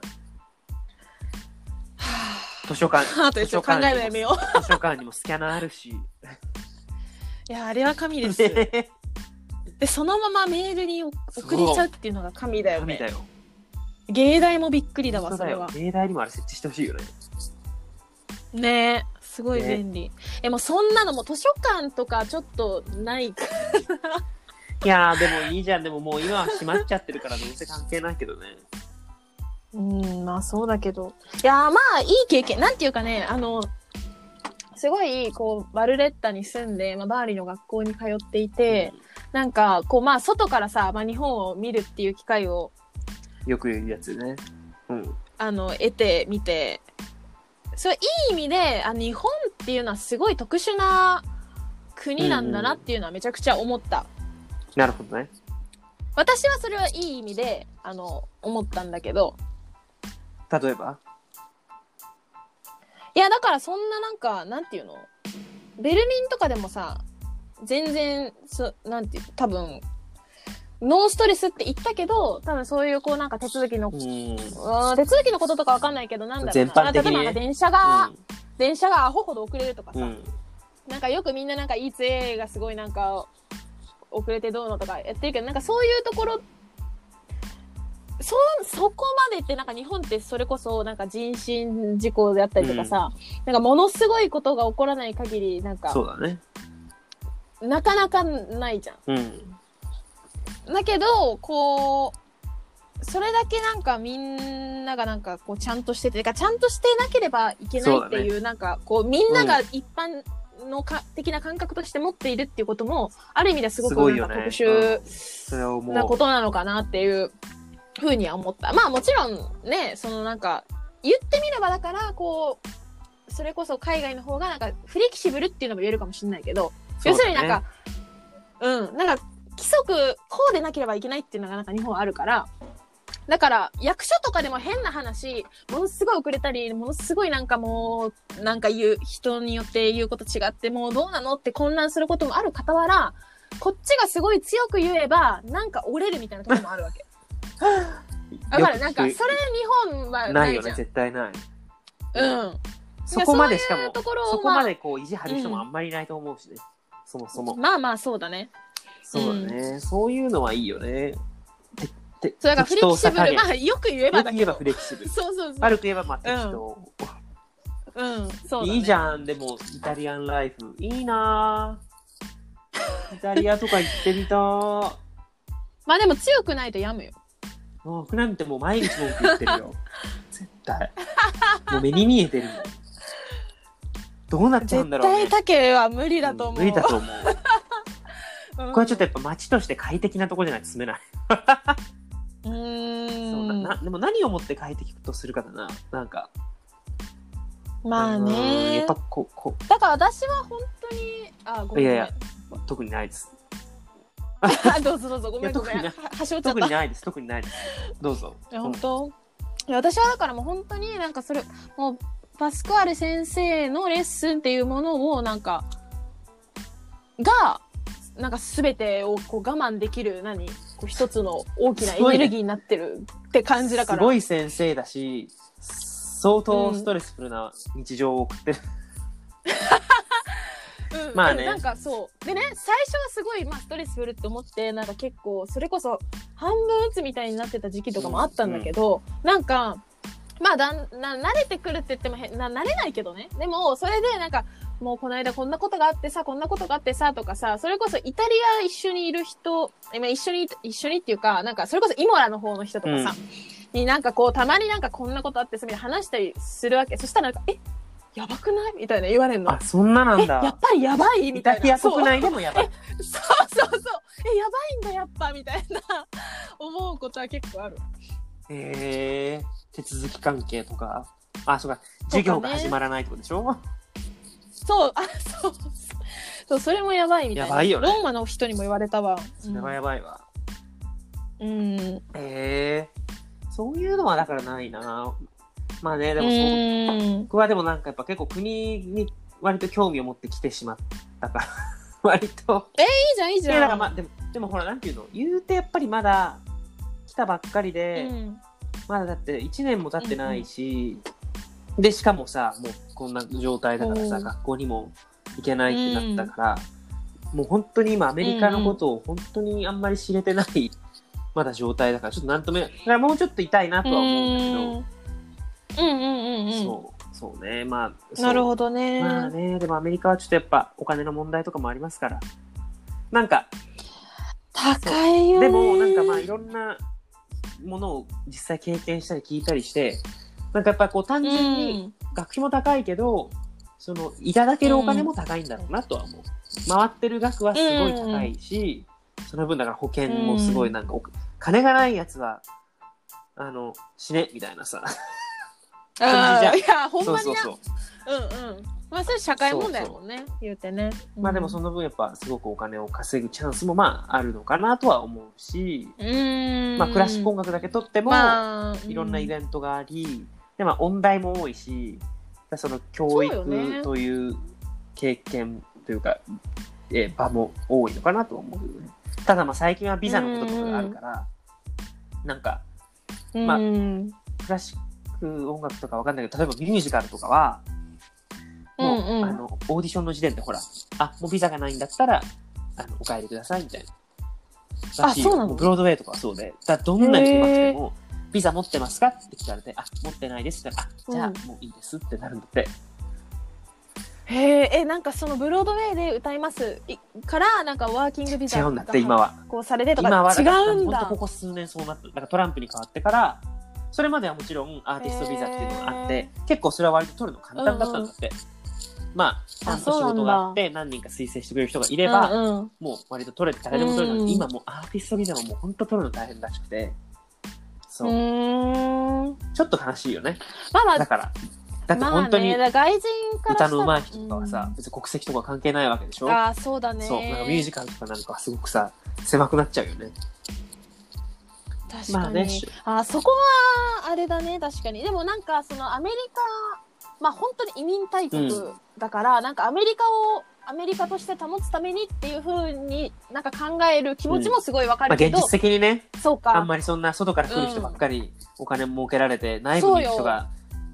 図書館、[LAUGHS] あと一応考えるのやめよ図書館にもスキャナーあるし。う。[LAUGHS] いや、あれは神です。ねで、そのままメールに送れちゃうっていうのが神だよね。神だよ。芸大もびっくりだわ、本当だよそれは。。芸大にもあれ設置してほしいよね。ねえ。すごい便利。え、もうそんなのも図書館とかちょっとない？か [LAUGHS] いやー、でもいいじゃん。でももう今は閉まっちゃってるからどうせ関係ないけどね。うん、まあそうだけど。いやーまあいい経験。なんていうかね、あの、すごい、こう、バルレッタに住んで、まあ、バーリーの学校に通っていて、なんか、こう、まあ、外からさ、まあ、日本を見るっていう機会を、よく言うやつね。うん。あの、得てみて、そう、いい意味で、あ、日本っていうのはすごい特殊な国なんだなっていうのはめちゃくちゃ思った。なるほどね。私はそれはいい意味で、あの、思ったんだけど、例えば？いや、だからそんななんか、なんていうの？ベルリンとかでもさ、全然、そなんていう、多分、ノーストレスって言ったけど、多分そういうこうなんか手続きの、う。うんん、手続きのこととかわかんないけど、なんだろうな。例えばなんか電車が、電車がアホほど遅れるとかさ、うん。なんかよくみんななんか E2A がすごいなんか遅れてどうのとかやってるけど、なんかそういうところ、そ、そこまでってなんか日本ってそれこそなんか人身事故であったりとかさ、なんかものすごいことが起こらない限りなんかそうだね。なかなかないじゃうん。ん。だけど、こう、それだけなんかみんながなんかこうちゃんとしてて、てかちゃんとしてなければいけないっていう、なんかこうみんなが一般のか、的な感覚として持っているっていうことも、ある意味ではすごくすごいよねなんか特殊。なことなのかなっていうふうには思った。まあもちろんね、そのなんか、言ってみればだから、こう、それこそ海外の方がなんかフレキシブルっていうのも言えるかもしれないけど、要するになんか、うん、なんか規則こうでなければいけないっていうのがなんか日本はあるから、だから役所とかでも変な話、ものすごい遅れたり、ものすごいなんかもう、なんか言う、人によって言うこと違って、もうどうなのって混乱することもある傍ら、こっちがすごい強く言えば、なんか折れるみたいなところもあるわけ。[LAUGHS] だからなんか、それ日本はなよね、ないいじゃん。絶対ない。うん。そこまでしかもそこまでこう意地張る人もあんまりいないと思うしね。そもそも。まあまあそうだね。そうだね。そういうのはいいよね。ててそうだからフレキシブル、まあよく言えばだけど。よく言えばフレキシブル。そうそうそう。悪く言えばまあ適当。うん、そうだ、ね。いいじゃん、でも、イタリアンライフ。いいなぁ。[LAUGHS] イタリアとか行ってみたー。まあでも強くないと病むよ。僕なんてもう毎日文句言ってるよ。[LAUGHS] 絶対。もう目に見えてるもん。どうなっちゃうんだ絶ろう、ね。対竹は無理だと思う。無理だと思う。うんこれちょっとやっぱ街として快適なとこじゃない？と住めない。うーん。そうななでも何をもって快適とするかだな。なんか。まあうんやねっぱ。ここだから私は本当に、あ、ごめん。いやい特にないです。あ [LAUGHS] どうぞどうぞ、ごめんごめん。ははしょっちゃった。い特にないです。特にないです。どうぞ。や、本当？いや私はだからもう本当になんかそれ、もう、パスクアル先生のレッスンっていうものをなんか、が、なんか全てをこう我慢できる、何？こう一つの大きなエネルギーになってるって感じだから。すごい先生だし、相当ストレスフルな日常を送ってる。うんまあねえなんかそう。でね、最初はすごい、まあ、ストレスフルって思って、なんか結構、それこそ、半分打つみたいになってた時期とかもあったんだけど、なんか、まあだんな、慣れてくるって言ってもへんな、慣れないけどね。でも、それでなんか、もうこの間こんなことがあってさ、こんなことがあってさ、とかさ、それこそイタリア一緒にいる人、今一緒に、一緒にっていうか、なんか、それこそイモラの方の人とかさ、になんかこう、たまになんかこんなことあってさ、みたいな話したりするわけ。そしたらなんか、え、やばくない？みたいな言われるのあ、。そんななんえ、だ。やっぱりやばい？みたいな。イタリアそう国内でもやばい。そうそうそう。え、やばいんだやっぱみたいな思うことは結構あるへえ手続き関係とか。あ、そうか。授業が始まらないってことでしょ、そうあそう。そうそれもやばいみたいな。やばいよね。ローマの人にも言われたわ。それはやばいわ。うん。へえそういうのはだからないな。まあね、でもそう、うん。僕はでもなんかやっぱ結構国に割と興味を持ってきてしまったから、[LAUGHS] 割と。いいじゃんいいじいや、だからゃんまあ、でも、でもほら、なんていうの？言うてやっぱりまだ来たばっかりで、うん。まだだって1年も経ってないし、で、しかもさ、もうこんな状態だからさ、うん。学校にも行けないってなったから、もう本当に今アメリカのことを本当にあんまり知れてない、まだ状態だから、ちょっとなんとも言えない。だからもうちょっと痛いなとは思うんだけど、うん。うんうんうんそう、そうね、まあ、そう。なるほどね、まあね、でもアメリカはちょっとやっぱお金の問題とかもありますから。なんか、高いよね。でもなんかまあいろんなものを実際経験したり聞いたりして、なんかやっぱこう単純に学費も高いけど、そのいただけるお金も高いんだろうなとは思う。回ってる額はすごい高いし、その分だから保険もすごいなんかお、金がないやつは、あの、死ね、みたいなさ。[LAUGHS] じーいやほんそうまにな。そうそう。う。んうん。まあそれ社会問題やもんね言うてね。まあでもその分やっぱすごくお金を稼ぐチャンスもまああるのかなとは思うし、うん。まあクラシック音楽だけとっても、まあいろんなイベンントがあり、でまあ音大も多いし、その教育という経験というか、えー場も多いのかなとは思うよね。ただまあ最近はビザのこととかがあるから、なんかトまあうんクラシック音楽とかわかんないけど、例えばミュージカルとかは、もう、うん。うんあの、オーディションの時点でほら、あ、もうビザがないんだったら、あの、お帰りください、みたいな。らしいよ。そうなのもブロードウェイとかはそうで、だどんなに上手くても、ビザ持ってますか？って聞かれて、あ、持ってないです。って言ったら、あ、じゃあもういいです。ってなるんだって。へええなんかそのブロードウェイで歌います？いからなんかワーキングビザ違うんだって、今は。こうされてとか？違うんだ。ここ数年そうなった。だからトランプに変わってから、それまではもちろんアーティストビザっていうのがあって、結構それは割と取るの簡単だったんだって。まあ、ちゃんと仕事があって、何人か推薦してくれる人がいれば、うんうん。もう割と取れて誰でも取れるのうん。に、今もうアーティストビザももう本当取るの大変らしくて、そう。ちょっと悲しいよね。まあまあ。だから、だってまあ本当にね、だから外人歌の上手い人とかはさ、別に国籍とか関係ないわけでしょ？うんああそうだね。そう、なんかミュージカルとかなんかはすごくさ、狭くなっちゃうよね。確かに、まあね。あそこはあれだね。確かに。でもなんかそのアメリカまあ本当に移民大国うん。だから、なんかアメリカをアメリカとして保つためにっていうふうになんか考える気持ちもすごいわかるけど、まあ現実的にね、そうか。あんまりそんな外から来る人ばっかりお金儲けられて、内部にいる人が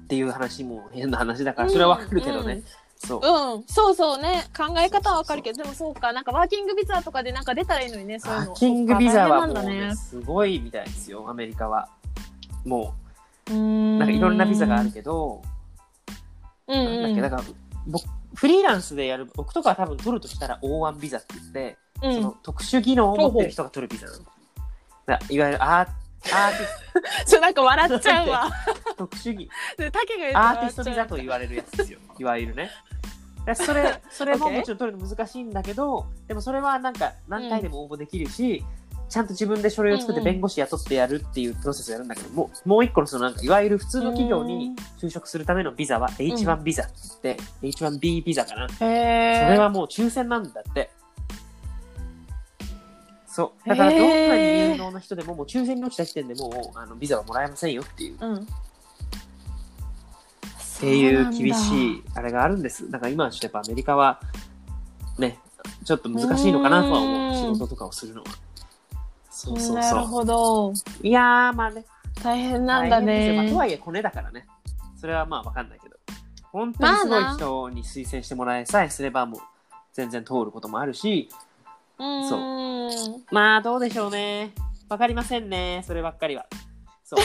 っていう話も変な話だから、それはわかるけどね。そう。うん、そうそうね。考え方はわかるけどでもそうか。なんかワーキングビザとかでなんか出たらいいのにねそういうの。ワーキングビザはもうね、すごいみたいですよ、アメリカは。もう。ーう、ん。なんかいろんなビザがあるけど、うんなんだっけ、うんだから、僕、フリーランスでやる、僕とかは多分取るとしたら O1 ビザって言って、うんその特殊技能を持ってる人が取るビザなの。だいわゆるアーアーティちょ [LAUGHS] なんか笑っちゃうわスト、特殊技、でタケが言うとアーティストビザと言われるやつですよ。[LAUGHS] いわゆるね。だそれ、それも [LAUGHS] もちろん取るの難しいんだけど、でもそれはなんか何回でも応募できるし、ちゃんと自分で書類を作ってうんうん弁護士雇ってやるっていうプロセスをやるんだけど、もう、もう一個のそのなんか、いわゆる普通の企業に就職するためのビザは H1 ビザって言って、H1B ビザかな。そへれはもう抽選なんだって。そう。だからどんなに有能な人でも、もう抽選に落ちた時点でもう、あの、ビザはもらえませんよっていう。うんっていう厳しいあれがあるんです。だから今はちょっとやっぱアメリカはね、ちょっと難しいのかなとは思う。仕事とかをするのは。そうそうなるそう。ほどいやー、まあね。大変なんだ大変ですよまあ、とねはいえ、コネだからね。それはまあわかんないけど。本当にすごい人に推薦してもらえさえすればもう全然通ることもあるし、うーんまあどうでしょうね。わかりませんね。そればっかりは。そう。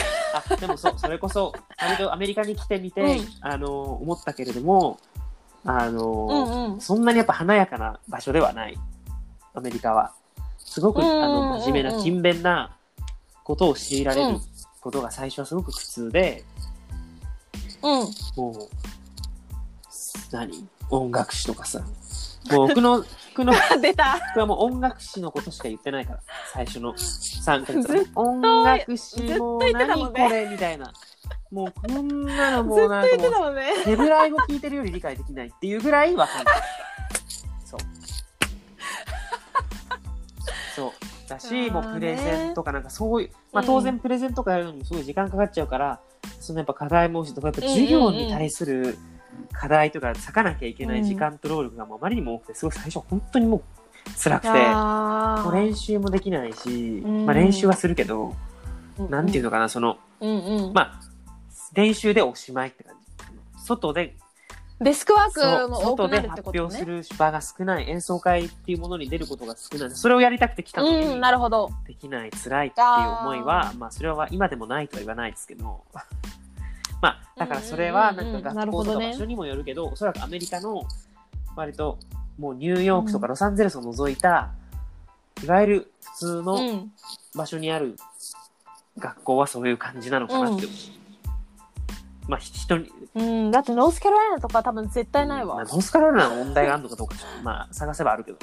あ、でもそう、[LAUGHS] それこそ、割とアメリカに来てみて、うんあの、思ったけれども、あの、うんうんそんなにやっぱ華やかな場所ではない。アメリカは。すごく、あの、真面目な、勤勉なことを強いられるうんことが最初はすごく苦痛で、うんもう、何？音楽史とかさ。もう僕の [LAUGHS] 服の出た僕はもう音楽史のことしか言ってないから、最初の3ヶ月ずっは。音楽史もうずっと言ってたもんね何これみたいな。もうこんなのずっもうと言ってなんかもう、たもんねヘブライ語聞いてるより理解できないっていうぐらいわかんない。[LAUGHS] し、あーもうプレゼンとかなんかそういう、まあうん。当然プレゼンとかやるのにもすごい時間かかっちゃうから、そのやっぱ課題も多いし、やっぱ授業に対する課題とか割かなきゃいけない時間と労力がもうあまりにも多くて、すごい最初本当にもう辛くて。あもう練習もできないし、うん。まあ練習はするけど、ーなんていうのかな、その、まあ、練習でおしまいって感じ。外で、デスクワークも多くな外で発るってことね。表する場が少ない、演奏会っていうものに出ることが少ない。それをやりたくて来たのに、うんなるほど。できない、辛いっていう思いはあ、まあ、それは今でもないとは言わないですけど、[LAUGHS] まあ、だからそれは、うんうんうんなんか学校とか場所にもよるけど、おそらくアメリカの、割と、もうニューヨークとかロサンゼルスを除いた、いわゆる普通の、うん。場所にある学校はそういう感じなのかなって思う。まあ、ひ人に、うん、だってノースカロライナとか多分絶対ないわ。まあ、ノースカロライナの問題があるのかどうかちょっと、[LAUGHS] まあ、探せばあるけど、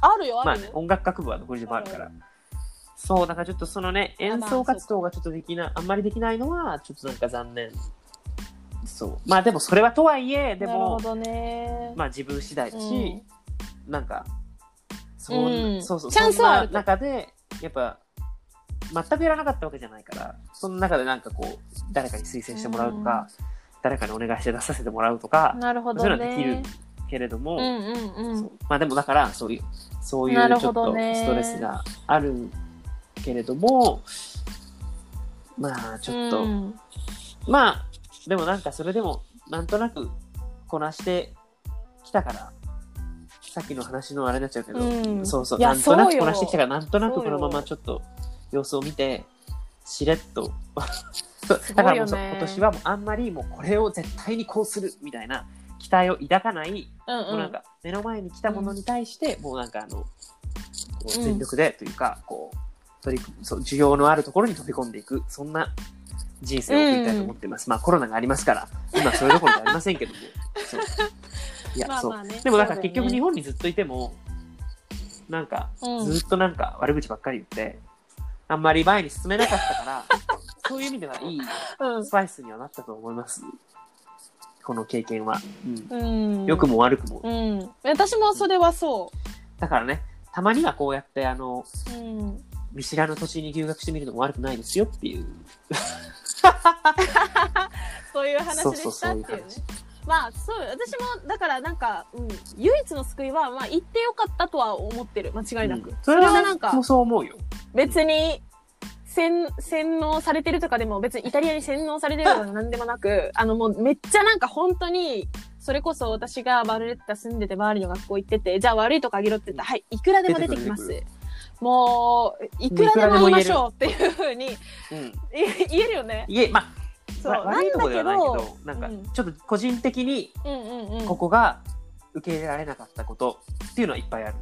あるよ、まあね、あるよ。音楽学部はどこにでもあるから。そう、だからちょっとそのね、演奏活動がちょっとできない、あんまりできないのは、ちょっとなんか残念。そう。まあでもそれはとはいえ、でも、なるほどね。まあ自分次第だし、うんなんか、そう、うんそうそう、チャンスはあるそんな中で、やっぱ、全くやらなかったわけじゃないから、その中でなんかこう、誰かに推薦してもらうとか、誰かにお願いして出させてもらうとか、なるほどそういうのはできるね。けれども、うんうんうん。まあでもだから、そういう、そういうちょっとストレスがあるけれども、まあちょっと、うん。まあ、でもなんかそれでも、なんとなくこなしてきたから、さっきの話のあれになっちゃうけど、うん。そうそう、なんとなくこなしてきたから、なんとなくこのままちょっと様子を見て、しれっと、そうすだからもうそう今年はもうあんまりもうこれを絶対にこうするみたいな期待を抱かない、うんもうなんか目の前に来たものに対して、もうなんかあの、こううん全力でというか、こう、取り組む、そう、需要のあるところに飛び込んでいく、そんな人生を送りたいと思ってます。まあコロナがありますから、今それどころじゃありませんけども。そう。いや、[LAUGHS] そうまあまあね。でもなんか結局日本にずっといても、なんか、うんずっとなんか悪口ばっかり言って、あんまり前に進めなかったから、[LAUGHS] そういう意味ではいいうんスパイスにはなったと思います。この経験は。うんうん。良くも悪くも。うん。私もそれはそだからね、たまにはこうやって、あの、う。うん。見知らぬ土地に留学してみるのも悪くないですよっていう。[LAUGHS] そういう話でしたっていうね。まあそう私もだからなんか、うん、唯一の救いはまあ行ってよかったとは思ってる間違いなく、うんそれはなんかそう思うよ。別に洗洗脳されてるとかでも別にイタリアに洗脳されてるとかなんでもなく [LAUGHS] あのもうめっちゃなんか本当にそれこそ私がバルレッタ住んでてバーリの学校行っててじゃあ悪いとこあげろって言ったらはいいくらでも出てきますもういくらでも言いましょうっていうふうにうん。言言えるよねいえ、まそう悪いとこではないけなんだど、なんかうん、ちょっと個人的に、ここが受け入れられなかったことっていうのはいっぱいある。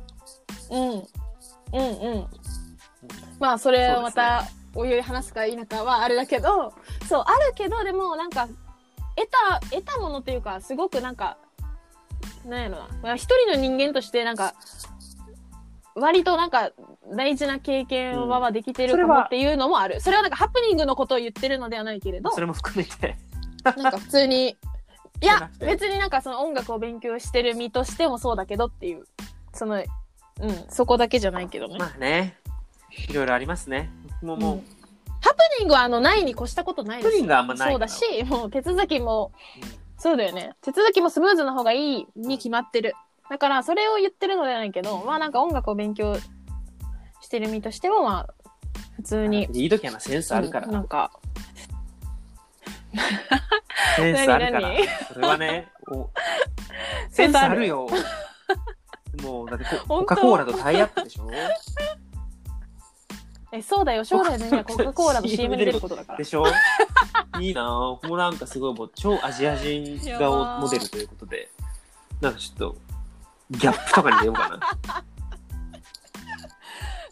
うん。うんうん。まあ、それをまた、おいおい話すか否かはあれだけど、そう、あるけど、でもなんか、得た、得たものっていうか、すごくなんか、なんやろな。まあ、一人の人間として、なんか、割となんか、大事な経験をはできてるかもっていうのもある。それはなんかハプニングのことを言ってるのではないけれど、それも含めて。なんか普通に、いや別になんかその音楽を勉強してる身としてもそうだけどっていう、その、うん、そこだけじゃないけどね。まあね、いろいろありますね。もう、もう、うんハプニングはあのないに越したことないですプリンがあんまないそうだし、もう手続きも、そうだよね。手続きもスムーズな方がいいに決まってる。だから、それを言ってるのではないけど、まあなんか音楽を勉強してる身としても、まあ、普通に。いい時はなセンスあるから。うんなんか、センスあるから何。それはね、おセンスあるよ。もう、だってコ、コカ・コーラとタイアップでしょ？え、そうだよ。将来の夢はコカ・コーラの [LAUGHS] CM に出ることだからで。しょ？[LAUGHS] いいなぁ。もうなんかすごいもう超アジア人やばがーモデルということで、なんかちょっと、ギャップとかに出ようかな。[LAUGHS]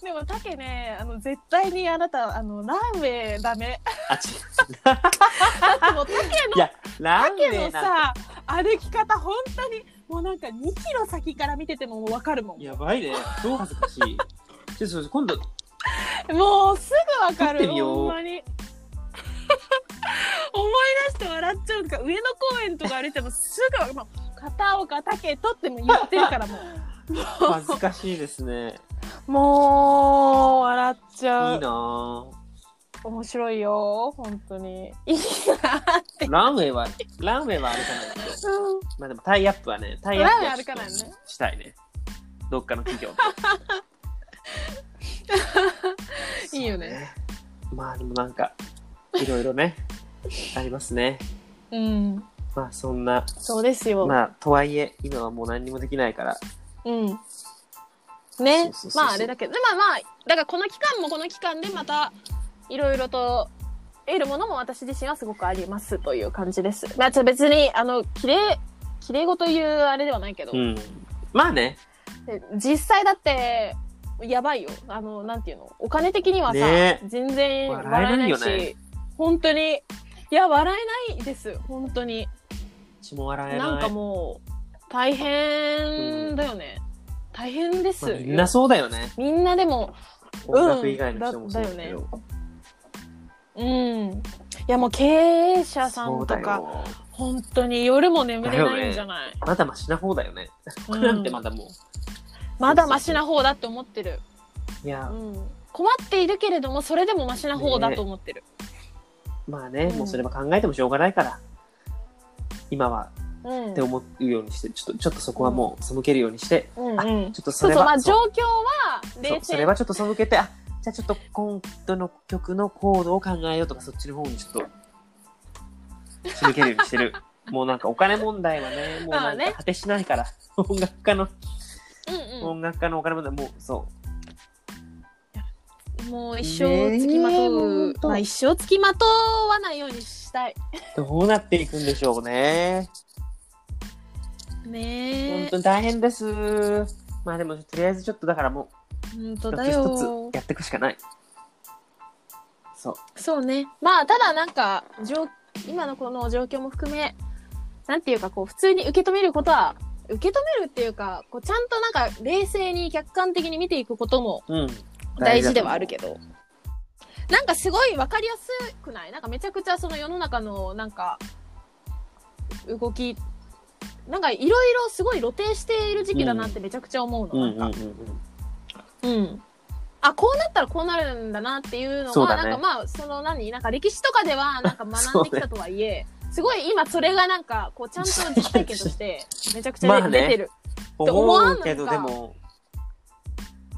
でも、タケね、あの、絶対にあなた、あの、ランウェイダメ。あ、違だってもう、タケう。いや、ランウタケのさ、歩き方、本当に、もうなんか2キロ先から見ててもわかるもん。やばいね。超恥ずかしい。ちょっと今度、[LAUGHS] もうすぐわかる。ほんまに。[LAUGHS] 思い出して笑っちゃうんか上野公園とか歩いてもすぐ、片岡武とっても言ってるからも [LAUGHS] 恥ずかしいですね。う。もう、笑っちゃ。いいうなぁ。面白いよ。本当に。いいなって。ランウェイは、ランウェイは歩かないけど。まあでもタイアップはね、タイアップはしたいね。どっかの企業と。[LAUGHS] いいよねまあでもなんか、いろいろね、[LAUGHS] ありますね。うん。まあそんな、そうですよ。まあとはいえ、今はもう何にもできないから、うん。ねそうそうそうそうまああれだけど、でまあまあ、だからこの期間もこの期間でまた、いろいろと得るものも私自身はすごくありますという感じです。まあ別に、あの、綺麗、綺麗事言うあれではないけど、うん。まあね、で実際だって、やばいよ。あの、なんていうの？お金的にはさ、ね全然笑え笑えないいなよし、ね本当に、いや、笑えないです。本当に。血も笑えない。なんかもう、大変だよね。大変ですよ、まあみんなそうだよね。みんなでも、音楽以外の人もそうだけだだよど。うん。いやもう経営者さそうんとか。本当に夜も眠れないんじゃない、まだマシな方だよね。うん [LAUGHS] なんてまだもまだマシな方だって思ってる。う。いやう、ん。困っているけれども、それでもマシな方だと思ってる。まあね、うんもうそれは考えてもしょうがないから、今はうん。って思うようにして、ちょっと、ちょっとそこはもう背けるようにして、あうんうん。ちょっとそそうそう、まれは、あ状況は冷静それはちょっと背けて、あ、じゃあちょっと今度の曲のコードを考えようとか、そっちの方にちょっと、仕向けるようにしてる。もうなんかお金問題はね、もうなんか果てしないから、[LAUGHS] 音楽家の、うん音楽家のお金問題、もうそうん。もう一生つきまとう。まあ一生つきまとわないようにしたい。う、どうなっていくんでしょうね。本ねえ当。に大変です。まあでも、とりあえずちょっとだからもう、本当だ一つ一よつ。やっていくしかない。そう。そうね。まあ、ただなんか、状今のこの状況も含め、なんていうかこう、普通に受け止めることは、受け止めるっていうか、こう、ちゃんとなんか、冷静に客観的に見ていくこともうん。大事ではあるけど、なんかすごいわかりやすくない？なんかめちゃくちゃその世の中のなんか、動き、なんかいろいろすごい露呈している時期だなってめちゃくちゃ思うの。うんうんうんなんかうん。うん。あ、こうなったらこうなるんだなっていうのは、そうだねなんかまあ、その何？なんか歴史とかではなんか学んできたとはいえ、すごい今それがなんか、こうちゃんと実体験として、[LAUGHS] めちゃくちゃまあね。出てる。思思わんのけど、でも、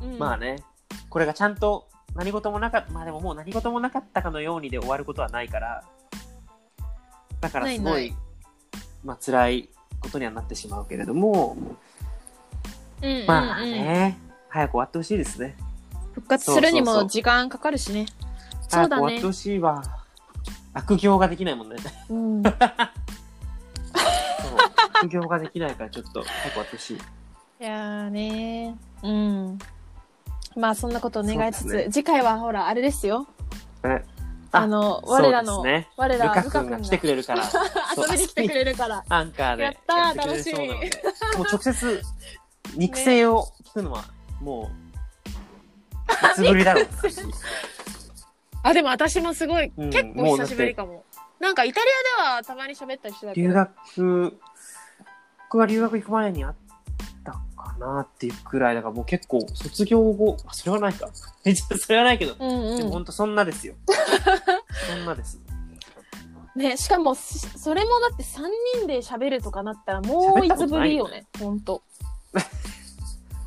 うん、まあね、これがちゃんと何事もなかった、まあでももう何事もなかったかのようにで終わることはないから、だからすごい、ないない。まあ辛いことにはなってしまうけれども、うんうんうん。まあね、早く終わってほしいですね。復活するにも時間かかるしね。そうだね終わって。ほしいわ。悪行ができないもんね。うん。そう悪行ができないからちょっと早く終わってほしい。いやーねーうん。まあそんなことを願いつつ、ね次回はほら、あれですよ。えあの、我らの、ね。我ら、ルカ君が来てくれるから、[LAUGHS] 遊びに来てくれるから。アンカーでやったーってくれるそうなのでもう直接、[LAUGHS] 肉声を聞くのは、もう、[LAUGHS] いつぶりだろう。あ、でも私もすごい、うん結構久しぶりかも。なんかイタリアではたまに喋ったりしてたけど。留学、僕が留学行く前にあったかなっていうくらいだから、もう結構、卒業後、あそれはないか。え [LAUGHS] それはないけど、うんうでも本当そんなですよ。[LAUGHS] そんなです。ん。ね、しかも、しそれもだって3人で喋るとかなったらもういつぶりよね。ほんと。[LAUGHS]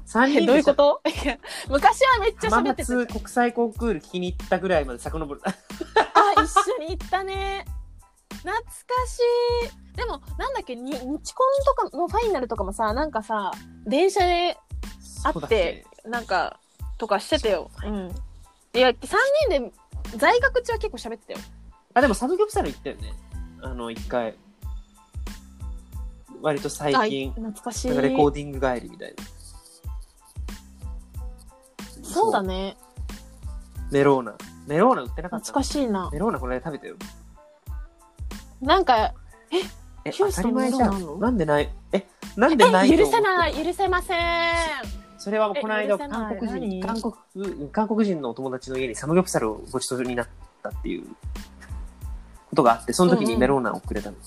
3え人でどういうこと？[LAUGHS] 昔はめっちゃ浜喋ってたじゃん。松国際コンクール聞きに行ったぐらいまで遡る。[LAUGHS] あ、一緒に行ったね。懐かしい。でも、なんだっけ、に日コンとかのファイナルとかもさ、なんかさ、電車で会って、なんか、とかしてたよ。うん。いや、3人で、在学中は結構喋ってたよ。あ、でもサブキョプサル行ったよね。あの、一回。割と最あ、近、懐かしい。なんかレコーディング帰りみたいな。そうだね。メローナ。メローナ売ってなかった？懐かしいな。メローナこれ食べたよ。なんか、え、ヒューストン当たり前じゃん。メローナあんの？なんでない？え、なんでないと許思ってるせない、許せません。それはこの間え許せない韓国人、何？韓国、韓国人のお友達の家にサムギョプサルをごちそうになったっていうことがあって、その時にメローナをくれたの。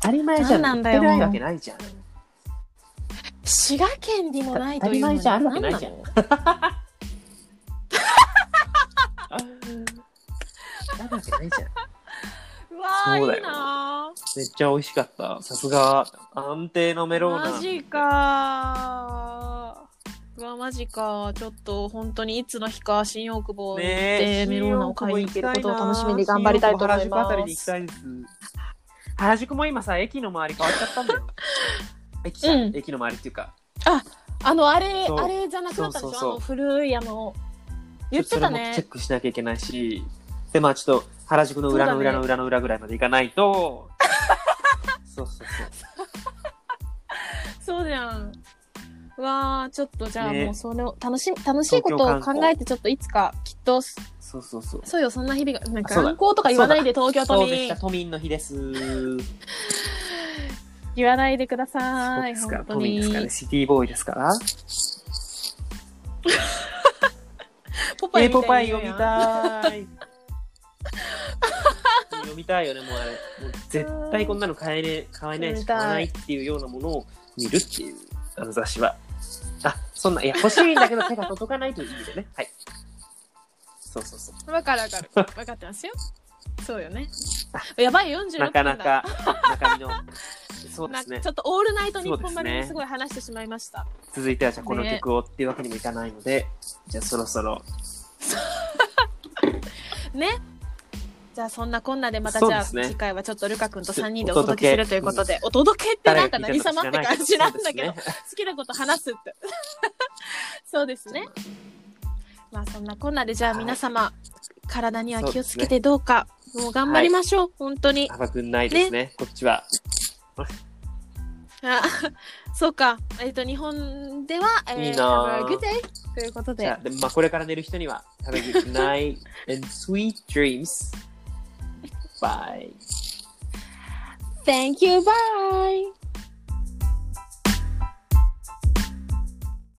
当たり前じゃん。何なんだよ売ってないわけないじゃん。滋賀県にもないというの。何ないじゃん。なの？うわー、そうだよいいなめっちゃ美味しかった。さすが、安定のメーローナ。マジかー。うわ、マジか。ちょっと、本当にいつの日か、新大久保に行って、メローナを買いに行けることを楽しみに頑張りたいと思います。行きたいです。原宿も今さ、駅の周り変わっちゃったんだよ。[LAUGHS] 駅じゃん、うん駅の周りっていうか。あの、あれ、そうあれじゃなくなったでしょ？そうそうそうあの、古い、あの、言ってたそれもチェねッ。クしなきゃいけないし、で、まあちょっと原宿の裏の裏の裏の裏ぐらいまで行かないと、[LAUGHS] そうそうそう。そうじゃん。うわー、ちょっとじゃあねもうそれを、楽しみ、楽しいことを東京観光考えて、ちょっといつか、きっと、そうそうそう。そうよ、そんな日々が、なんかそうだ観光とか言わないで、東京都民そうでした、。都民の日です。言わないでくだそうさい、ですから、本当都民ですからね。に。シティボーイですか？ら。ポパイえー、ポパイ読みたい。[LAUGHS] 読みたいよね、もうあれ。もう絶対こんなの買えねえ、買えねえし、買わないっていうようなものを見るっていう、あの雑誌は。あ、そんな、いや、欲しいんだけど手が届かないという意味でね。はい。そうそうそう。わかるわかる。わかってますよ。そうよね。[LAUGHS] やばい、46分だ。なかなか、中身の、[LAUGHS] そうですねなちょ。っとオールナイト日本までにすごい話してしまいました。続いては、じゃあこのね曲をっていうわけにもいかないので、じゃあそろそろ、[LAUGHS] ね。じゃあそんなこんなでまたじゃあ、次回はちょっとルカ君と3人でおお届けするということで、お届けってなんか何様って感じなんだけど、ね好きなこと話すって。そうですね。まあそんなこんなでじゃあ皆様、体には気をつけてどうか、もう頑張りましょう、本当に。幅くんないですね、こっちは。あ [LAUGHS] そうか。えっ、と、日本では、えー、いいなぁ Have a good day ということでじゃあ、、でまあ、これから寝る人には、Have a good night and sweet dreams. Bye. Thank you, bye!